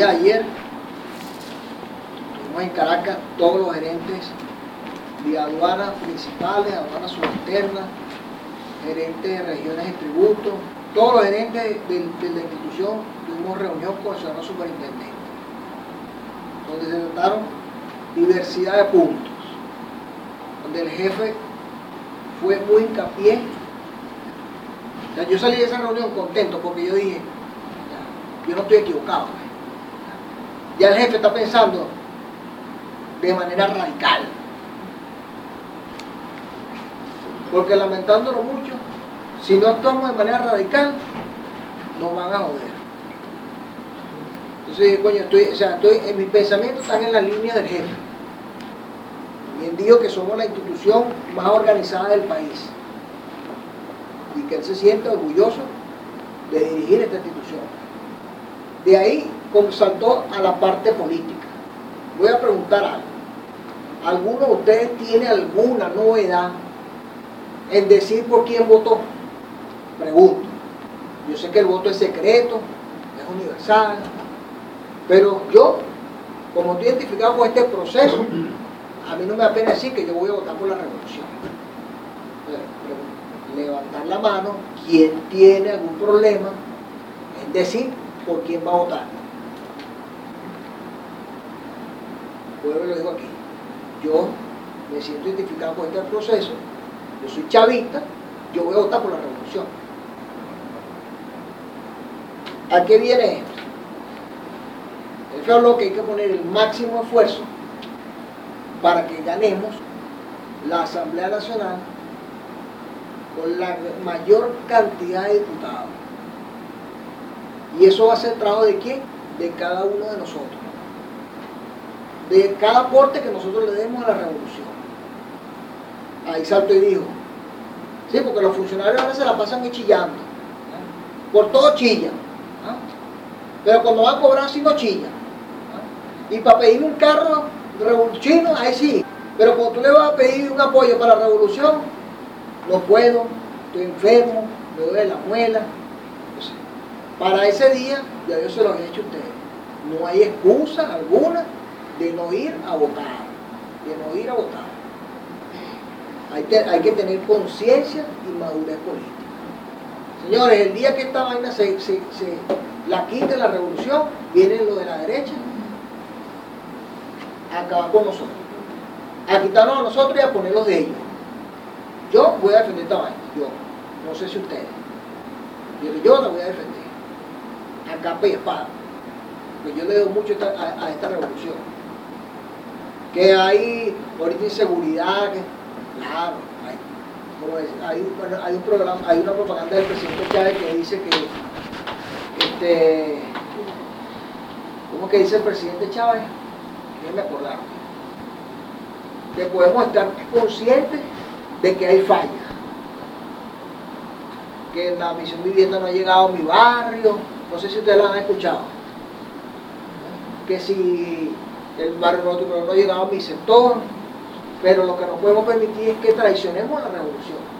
día ayer estuvimos en Caracas todos los gerentes de aduanas principales, aduanas subalternas, gerentes de regiones de tributos, todos los gerentes de, de la institución tuvimos reunión con el ciudadano superintendente, donde se trataron diversidad de puntos, donde el jefe fue muy hincapié. O yo salí de esa reunión contento porque yo dije, yo no estoy equivocado. Ya el jefe está pensando de manera radical. Porque lamentándolo mucho, si no actuamos de manera radical, nos van a joder. Entonces coño, estoy, o sea, estoy, en mis pensamientos están en la línea del jefe. Bien digo que somos la institución más organizada del país. Y que él se siente orgulloso de dirigir esta institución. De ahí saltó a la parte política. Voy a preguntar algo. ¿Alguno de ustedes tiene alguna novedad en decir por quién votó? Pregunto. Yo sé que el voto es secreto, es universal, pero yo, como estoy identificado con este proceso, a mí no me da pena decir que yo voy a votar por la revolución. levantar la mano, ¿quién tiene algún problema en decir por quién va a votar? Vuelvo lo digo aquí. Yo me siento identificado con este proceso, yo soy chavista, yo voy a votar por la revolución. ¿A qué viene esto? Él habló que hay que poner el máximo esfuerzo para que ganemos la Asamblea Nacional con la mayor cantidad de diputados. Y eso va a ser trabajo de quién? De cada uno de nosotros. De cada aporte que nosotros le demos a la revolución. Ahí salto y dijo. Sí, porque los funcionarios ahora se la pasan chillando. Por todo chillan. Pero cuando van a cobrar, sí no chillan. Y para pedir un carro revolucionario, ahí sí. Pero cuando tú le vas a pedir un apoyo para la revolución, no puedo, estoy enfermo, me duele la muela. para ese día, ya yo se lo había dicho a ustedes. No hay excusa alguna de no ir a votar. De no ir a votar. Hay, que tener conciencia y madurez política. Señores, el día que esta vaina se, se, se la quita la revolución, viene lo de la derecha a acabar con nosotros. A quitarnos a nosotros y a ponerlos de ellos. Yo voy a defender esta vaina, yo. No sé si ustedes. Yo, yo la voy a defender. A capa. Porque yo le doy mucho a, esta revolución. Que hay ahorita inseguridad, claro, hay, hay, hay, un programa, hay una propaganda del presidente Chávez que dice que este, ¿cómo que dice el presidente Chávez? me que podemos estar conscientes de que hay fallas, que la misión vivienda no ha llegado a mi barrio, no sé si ustedes la han escuchado, que si el barrio no, no ha llegado a mi sector, pero lo que no podemos permitir es que traicionemos la revolución.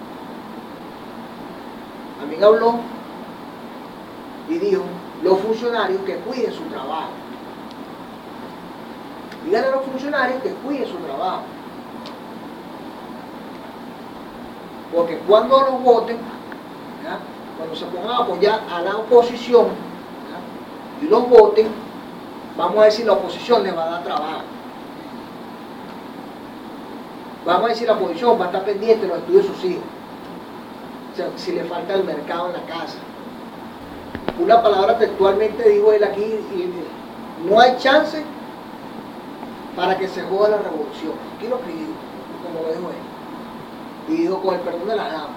Mí habló y dijo, los funcionarios que cuiden su trabajo. Díganle a los funcionarios que cuiden su trabajo. Porque cuando los voten, cuando se pongan a apoyar a la oposición y los voten, vamos a decir la oposición les va a dar trabajo. Vamos a decir la oposición va a estar pendiente de los estudios de sus hijos. O sea, si le falta el mercado en la casa. Una palabra textualmente dijo él aquí, no hay chance para que se joda la revolución. Aquí lo escribió, como lo dijo él. Y dijo con el perdón de la dama.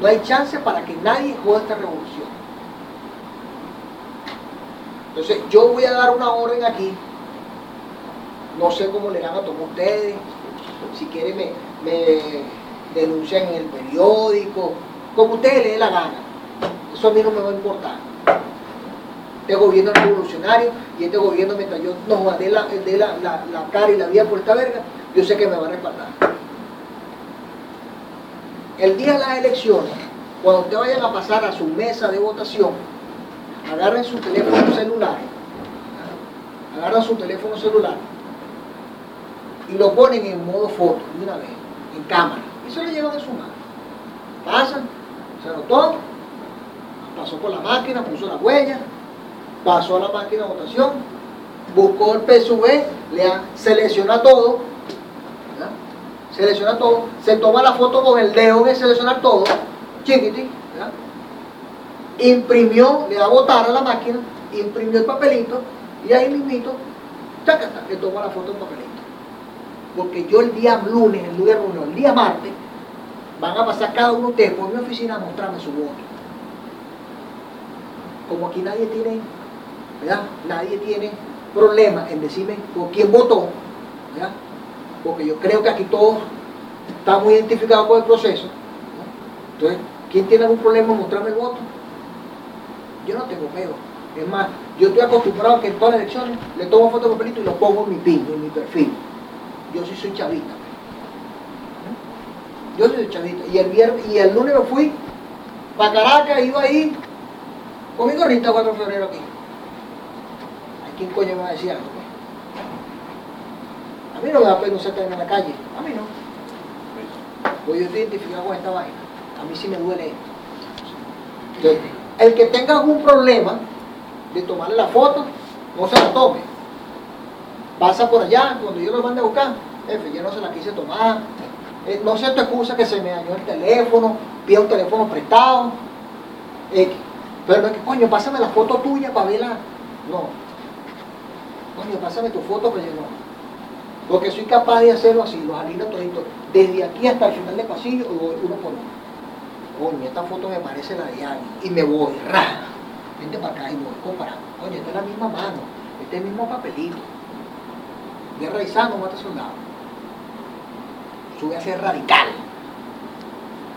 No hay chance para que nadie joda esta revolución. Entonces yo voy a dar una orden aquí. No sé cómo le dan a todos ustedes. Si quieren me, denuncian en el periódico. Como ustedes les dé la gana. Eso a mí no me va a importar este gobierno revolucionario y este gobierno mientras yo nos dé la, la, cara y la vida por esta verga, yo sé que me va a respaldar. El día de las elecciones, cuando ustedes vayan a pasar a su mesa de votación, agarren su teléfono celular, agarran su teléfono celular. Y lo ponen en modo foto de una vez, en cámara, y se lo llevan en su mano. Pasan, se anotó, pasó por la máquina, puso la huella, pasó a la máquina de votación, buscó el PSV, le selecciona todo, selecciona todo, se toma la foto con el dedo de seleccionar todo, chiquitín, imprimió, le da a votar a la máquina, imprimió el papelito y ahí mismito, le toma la foto del papelito. Porque yo el día lunes, el lunes el día martes, van a pasar cada uno de por mi oficina a mostrarme su voto. Como aquí nadie tiene, ¿verdad? Nadie tiene problema en decirme por quién votó, ¿verdad? Porque yo creo que aquí todos estamos identificados con el proceso. Entonces, ¿quién tiene algún problema en mostrarme el voto? Yo no tengo peo. Es más, yo estoy acostumbrado a que en todas las elecciones le tomo foto de papelito y lo pongo en mi pin, en mi perfil. Yo sí soy chavista. Yo soy chavista. Y el, viernes, y el lunes me fui para Caracas, iba ahí con mi gorrita 4 de febrero aquí. ¿A quién coño me va a decir algo? A mí no me da pena usted en la calle. A mí no. Pues yo estoy identificado con esta vaina. A mí sí me duele esto. Entonces, el que tenga algún problema de tomarle la foto, no se la tome. Pasa por allá, cuando yo lo mande a buscar, jefe, yo no se la quise tomar. Eh, no sé tu excusa que se me dañó el teléfono, pide un teléfono prestado. pero no es que, coño, pásame la foto tuya para verla. No. Coño, pásame tu foto, pero yo. Porque soy capaz de hacerlo así, los alinos toditos, desde aquí hasta el final del pasillo, uno por uno coño, esta foto me parece la de alguien, y me voy, ra, vente para acá y voy comparando, coño, esta es la misma mano, este es el mismo papelito, guerra y sano mata soldado, sube a ser radical,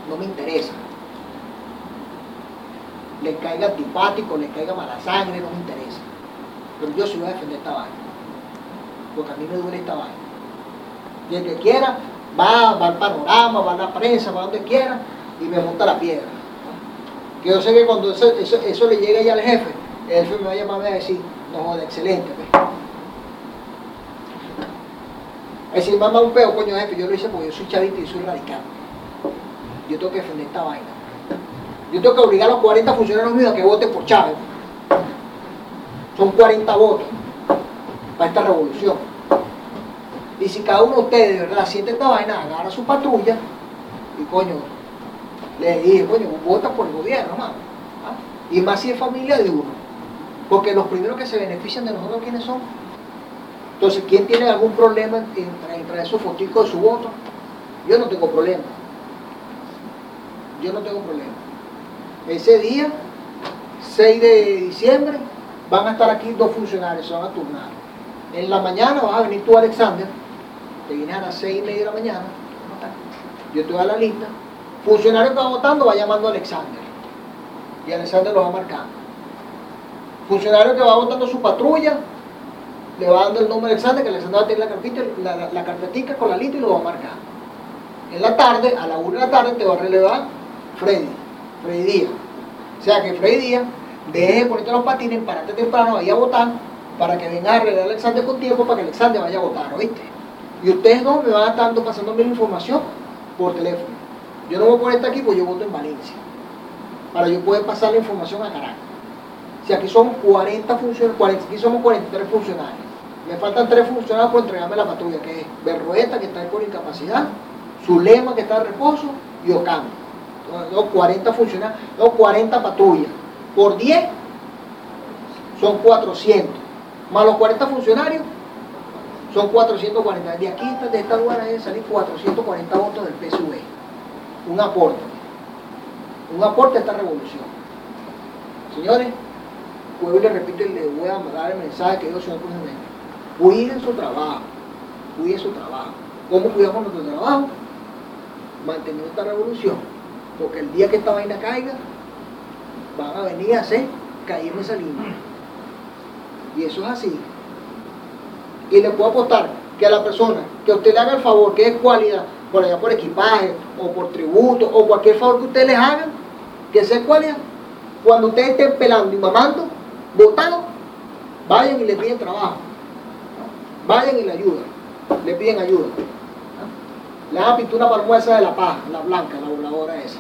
no me interesa, le caiga antipático, le caiga mala sangre, no me interesa, pero yo sí voy a defender esta vaina, porque a mí me duele esta vaina, y el que quiera, va, va al panorama, va a la prensa, va donde quiera, y me monta la piedra. Que yo sé que cuando eso, eso, le llegue ya al jefe, el jefe me va a llamar y a decir, no joder, excelente. Pues". Es decir, mamá un peo, coño jefe, yo lo hice porque yo soy chavista y soy radical. Yo tengo que defender esta vaina. Yo tengo que obligar a los 40 funcionarios míos a que voten por Chávez. Son 40 votos para esta revolución. Y si cada uno de ustedes de verdad siente esta vaina, agarra su patrulla y coño, le dije, coño, vota por el gobierno, mano. ¿Ah? Y más si es familia de uno. Porque los primeros que se benefician de nosotros, ¿quiénes son? Entonces, ¿quién tiene algún problema en, traer esos foticos de su voto? Yo no tengo problema. Yo no tengo problema. Ese día, 6 de diciembre, van a estar aquí dos funcionarios, se van a turnar. En la mañana vas a venir tú, Alexander, te vienes a las 6 y media de la mañana, yo te voy a la lista, Funcionario que va votando va llamando a Alexander. Y Alexander lo va marcando. Funcionario que va votando su patrulla, le va dando el nombre de Alexander, que Alexander va a tener la, carpita, la, carpetica con la lista y lo va a marcar. En la tarde, a la 1 de la tarde, te va a relevar Freddy, Freddy Díaz. O sea que Freddy Díaz deje de ponerte los patines, parate temprano, vaya a votar, para que venga a relevar a Alexander con tiempo, para que Alexander vaya a votar, ¿oíste? Y ustedes dos me van a pasándome la información por teléfono. Yo no voy a poner aquí porque yo voto en Valencia. Para yo poder pasar la información a Caracas. Si aquí somos 40 funcionarios, aquí somos 43 funcionarios. Me faltan 3 funcionarios por entregarme la patrulla, que es Berrueta, que está por incapacidad, Zulema, que está en reposo, y Ocampo. Los 40 funcionarios, los 40 patrullas. Por 10 son 400. Más los 40 funcionarios son 440. De aquí, de esta lugar, deben salir 440 votos del PSV un aporte, un aporte a esta revolución. Señores, vuelvo y le repito y le voy a dar el mensaje que el señor presidente. Cuiden su trabajo, cuiden su trabajo. ¿Cómo cuidamos nuestro trabajo? Manteniendo esta revolución. Porque el día que esta vaina caiga, van a venir a hacer caer en esa línea. Y eso es así. Y le puedo apostar que a la persona que usted le haga el favor, que es cualidad, por allá por equipaje, o por tributo, o cualquier favor que ustedes les hagan, que sea cualidad, cuando ustedes estén pelando y mamando, votado, vayan y le piden trabajo. Vayan y le ayudan, le piden ayuda. Le dan pintura para de la paja, la blanca, la voladora esa.